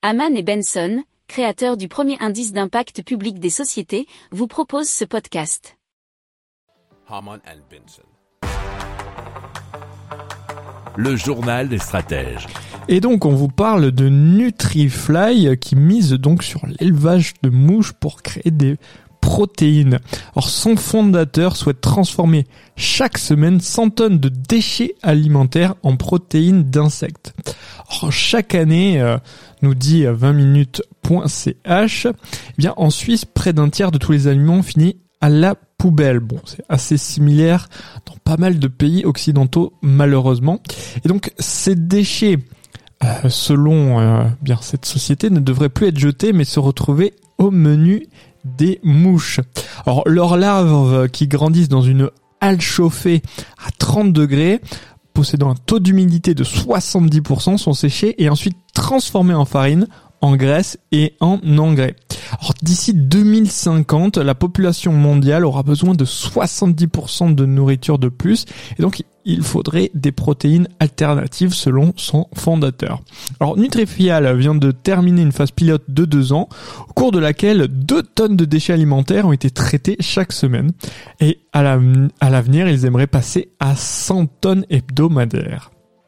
Haman et Benson, créateurs du premier indice d'impact public des sociétés, vous proposent ce podcast. Haman and Benson. Le journal des stratèges. Et donc on vous parle de Nutrifly qui mise donc sur l'élevage de mouches pour créer des protéines. Alors son fondateur souhaite transformer chaque semaine 100 tonnes de déchets alimentaires en protéines d'insectes. Chaque année, euh, nous dit 20minutes.ch, eh bien en Suisse, près d'un tiers de tous les aliments finit à la poubelle. Bon, c'est assez similaire dans pas mal de pays occidentaux malheureusement. Et donc ces déchets euh, selon euh, bien cette société ne devraient plus être jetés mais se retrouver au menu des mouches. Alors leurs larves qui grandissent dans une halle chauffée à 30 degrés possédant un taux d'humidité de 70% sont séchées et ensuite transformées en farine, en graisse et en engrais. Alors d'ici 2050, la population mondiale aura besoin de 70% de nourriture de plus et donc il faudrait des protéines alternatives selon son fondateur. Alors Nutrifial vient de terminer une phase pilote de deux ans au cours de laquelle 2 tonnes de déchets alimentaires ont été traités chaque semaine et à l'avenir ils aimeraient passer à 100 tonnes hebdomadaires.